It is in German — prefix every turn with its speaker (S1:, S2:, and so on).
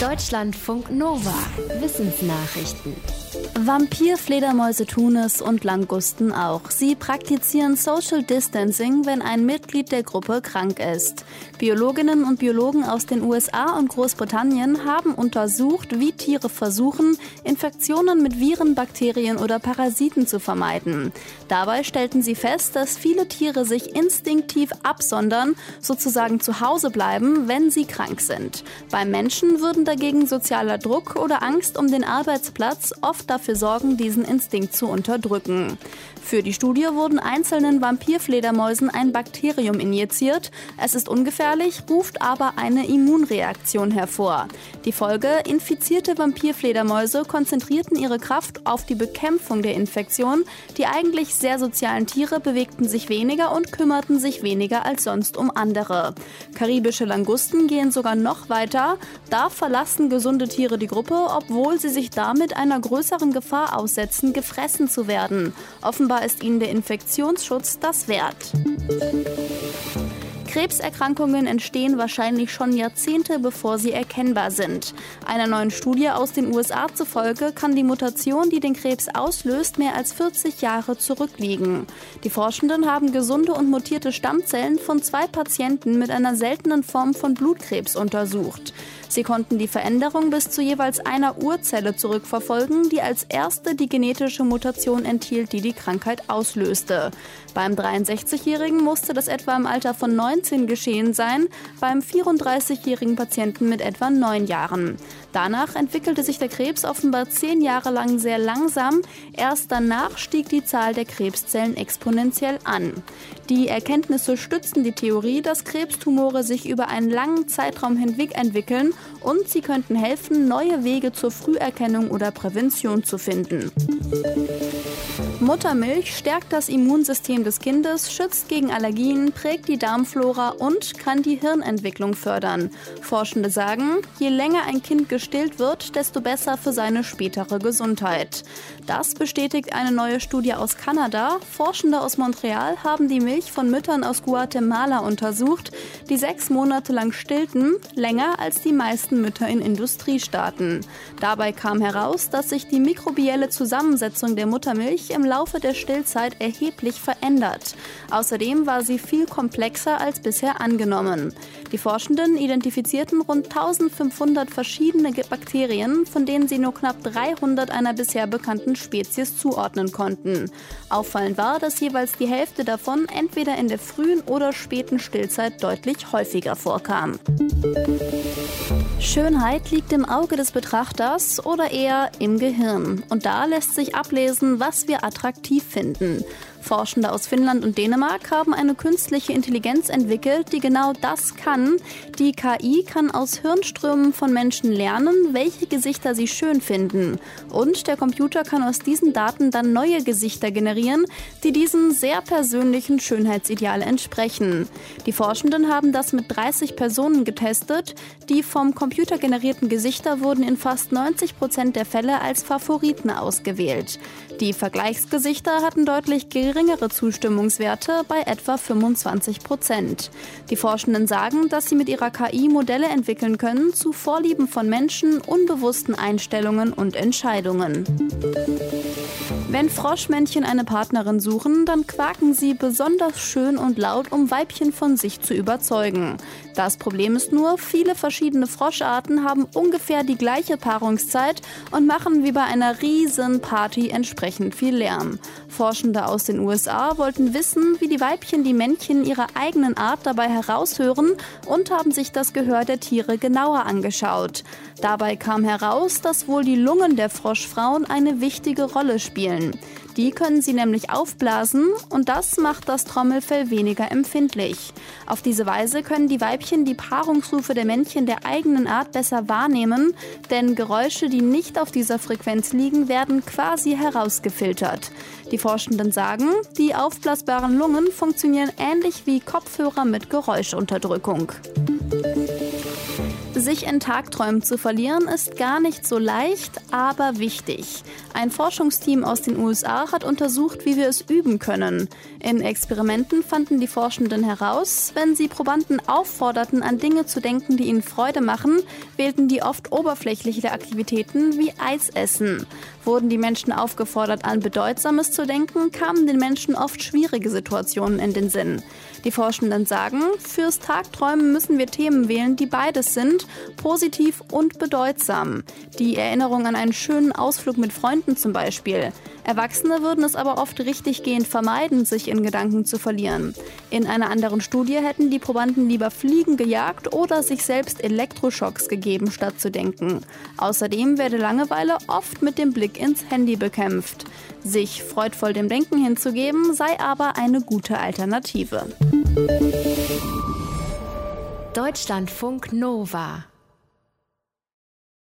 S1: Deutschlandfunk Nova. Wissensnachrichten.
S2: Vampirfledermäuse tun es und Langusten auch. Sie praktizieren Social Distancing, wenn ein Mitglied der Gruppe krank ist. Biologinnen und Biologen aus den USA und Großbritannien haben untersucht, wie Tiere versuchen, Infektionen mit Viren, Bakterien oder Parasiten zu vermeiden. Dabei stellten sie fest, dass viele Tiere sich instinktiv absondern, sozusagen zu Hause bleiben, wenn sie krank sind. Beim Menschen würden dagegen sozialer Druck oder Angst um den Arbeitsplatz oft dafür sorgen, diesen Instinkt zu unterdrücken. Für die Studie wurden einzelnen Vampirfledermäusen ein Bakterium injiziert. Es ist ungefährlich, ruft aber eine Immunreaktion hervor. Die Folge, infizierte Vampirfledermäuse konzentrierten ihre Kraft auf die Bekämpfung der Infektion. Die eigentlich sehr sozialen Tiere bewegten sich weniger und kümmerten sich weniger als sonst um andere. Karibische Langusten gehen sogar noch weiter. Da verlassen gesunde Tiere die Gruppe, obwohl sie sich damit einer größeren Gefahr aussetzen, gefressen zu werden. Offenbar ist ihnen der Infektionsschutz das wert. Krebserkrankungen entstehen wahrscheinlich schon Jahrzehnte, bevor sie erkennbar sind. Einer neuen Studie aus den USA zufolge kann die Mutation, die den Krebs auslöst, mehr als 40 Jahre zurückliegen. Die Forschenden haben gesunde und mutierte Stammzellen von zwei Patienten mit einer seltenen Form von Blutkrebs untersucht. Sie konnten die Veränderung bis zu jeweils einer Urzelle zurückverfolgen, die als erste die genetische Mutation enthielt, die die Krankheit auslöste. Beim 63-Jährigen musste das etwa im Alter von 19 geschehen sein, beim 34-jährigen Patienten mit etwa 9 Jahren. Danach entwickelte sich der Krebs offenbar zehn Jahre lang sehr langsam. Erst danach stieg die Zahl der Krebszellen exponentiell an. Die Erkenntnisse stützen die Theorie, dass Krebstumore sich über einen langen Zeitraum hinweg entwickeln und sie könnten helfen, neue Wege zur Früherkennung oder Prävention zu finden. Muttermilch stärkt das Immunsystem des Kindes, schützt gegen Allergien, prägt die Darmflora und kann die Hirnentwicklung fördern. Forschende sagen, je länger ein Kind gestillt wird, desto besser für seine spätere Gesundheit. Das bestätigt eine neue Studie aus Kanada. Forschende aus Montreal haben die Milch von Müttern aus Guatemala untersucht, die sechs Monate lang stillten, länger als die meisten Mütter in Industriestaaten. Dabei kam heraus, dass sich die mikrobielle Zusammensetzung der Muttermilch im Laufe der Stillzeit erheblich verändert. Außerdem war sie viel komplexer als bisher angenommen. Die Forschenden identifizierten rund 1500 verschiedene Bakterien, von denen sie nur knapp 300 einer bisher bekannten Spezies zuordnen konnten. Auffallend war, dass jeweils die Hälfte davon entweder in der frühen oder späten Stillzeit deutlich häufiger vorkam. Schönheit liegt im Auge des Betrachters oder eher im Gehirn. Und da lässt sich ablesen, was wir attraktiv finden. Forschende aus Finnland und Dänemark haben eine künstliche Intelligenz entwickelt, die genau das kann. Die KI kann aus Hirnströmen von Menschen lernen, welche Gesichter sie schön finden. Und der Computer kann aus diesen Daten dann neue Gesichter generieren, die diesem sehr persönlichen Schönheitsideal entsprechen. Die Forschenden haben das mit 30 Personen getestet. Die vom Computer generierten Gesichter wurden in fast 90 Prozent der Fälle als Favoriten ausgewählt. Die Vergleichsgesichter hatten deutlich geringere Zustimmungswerte bei etwa 25 Prozent. Die Forschenden sagen, dass sie mit ihrer KI Modelle entwickeln können zu Vorlieben von Menschen, unbewussten Einstellungen und Entscheidungen. Wenn Froschmännchen eine Partnerin suchen, dann quaken sie besonders schön und laut, um Weibchen von sich zu überzeugen. Das Problem ist nur, viele verschiedene Froscharten haben ungefähr die gleiche Paarungszeit und machen wie bei einer riesen Party entsprechend viel Lärm. Forschende aus den USA wollten wissen, wie die Weibchen die Männchen ihrer eigenen Art dabei heraushören und haben sich das Gehör der Tiere genauer angeschaut. Dabei kam heraus, dass wohl die Lungen der Froschfrauen eine wichtige Rolle spielen. Die können sie nämlich aufblasen und das macht das Trommelfell weniger empfindlich. Auf diese Weise können die Weibchen die Paarungsrufe der Männchen der eigenen Art besser wahrnehmen, denn Geräusche, die nicht auf dieser Frequenz liegen, werden quasi herausgefiltert. Die Forschenden sagen, die aufblasbaren Lungen funktionieren ähnlich wie Kopfhörer mit Geräuschunterdrückung. Sich in Tagträumen zu verlieren ist gar nicht so leicht, aber wichtig. Ein Forschungsteam aus den USA hat untersucht, wie wir es üben können. In Experimenten fanden die Forschenden heraus, wenn sie Probanden aufforderten, an Dinge zu denken, die ihnen Freude machen, wählten die oft oberflächliche Aktivitäten wie Eisessen. Wurden die Menschen aufgefordert, an Bedeutsames zu denken, kamen den Menschen oft schwierige Situationen in den Sinn. Die Forschenden sagen, fürs Tagträumen müssen wir Themen wählen, die beides sind, positiv und bedeutsam. Die Erinnerung an einen schönen Ausflug mit Freunden zum Beispiel. Erwachsene würden es aber oft richtiggehend vermeiden, sich in Gedanken zu verlieren. In einer anderen Studie hätten die Probanden lieber Fliegen gejagt oder sich selbst Elektroschocks gegeben, statt zu denken. Außerdem werde Langeweile oft mit dem Blick ins Handy bekämpft. Sich freudvoll dem Denken hinzugeben, sei aber eine gute Alternative.
S1: Deutschlandfunk Nova